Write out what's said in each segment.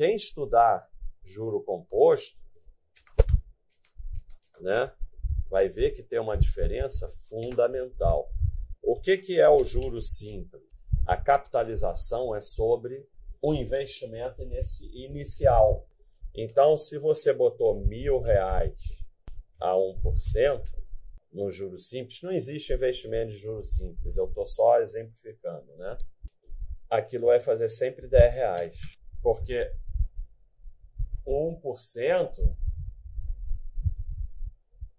quem estudar juro composto, né, vai ver que tem uma diferença fundamental. O que, que é o juro simples? A capitalização é sobre o investimento inicial. Então, se você botou mil reais a 1% no juro simples, não existe investimento de juro simples, eu estou só exemplificando, né? Aquilo vai fazer sempre 10 reais, porque 1%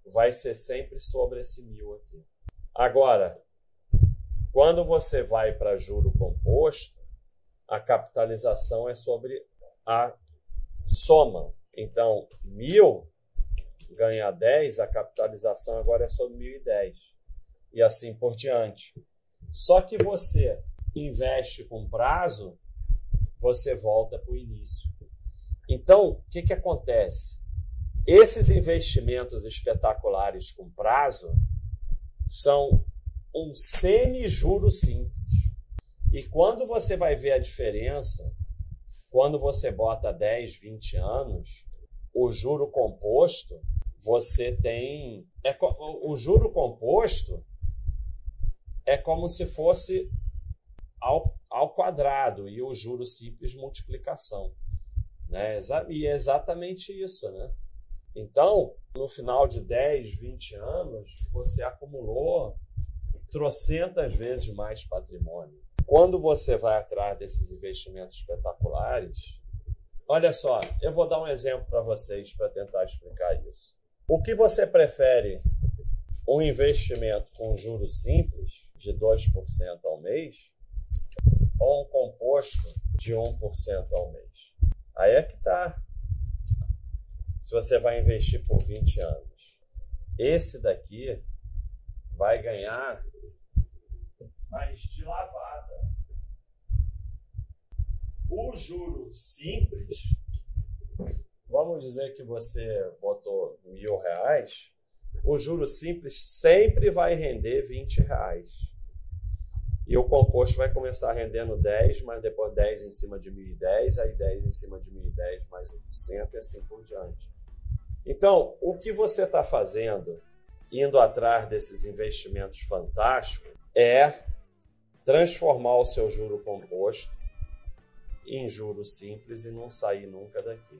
vai ser sempre sobre esse mil aqui. Agora, quando você vai para juro composto, a capitalização é sobre a soma. Então, mil ganha 10, a capitalização agora é sobre 1.010. E assim por diante. Só que você investe com prazo, você volta para o início. Então, o que, que acontece? Esses investimentos espetaculares com prazo são um semi-juro simples. E quando você vai ver a diferença, quando você bota 10, 20 anos, o juro composto, você tem. É, o juro composto é como se fosse ao, ao quadrado e o juro simples multiplicação. Né? E é exatamente isso. Né? Então, no final de 10, 20 anos, você acumulou trocentas vezes mais patrimônio. Quando você vai atrás desses investimentos espetaculares, olha só, eu vou dar um exemplo para vocês para tentar explicar isso. O que você prefere? Um investimento com juros simples de 2% ao mês ou um composto de 1% ao mês? Aí é que está. Se você vai investir por 20 anos. Esse daqui vai ganhar mas de lavada. O juro simples, vamos dizer que você botou mil reais, o juro simples sempre vai render 20 reais. E o composto vai começar rendendo 10, mas depois 10 em cima de 1.010, aí 10 em cima de 1.010 mais 1% e assim por diante. Então, o que você está fazendo, indo atrás desses investimentos fantásticos, é transformar o seu juro composto em juro simples e não sair nunca daqui.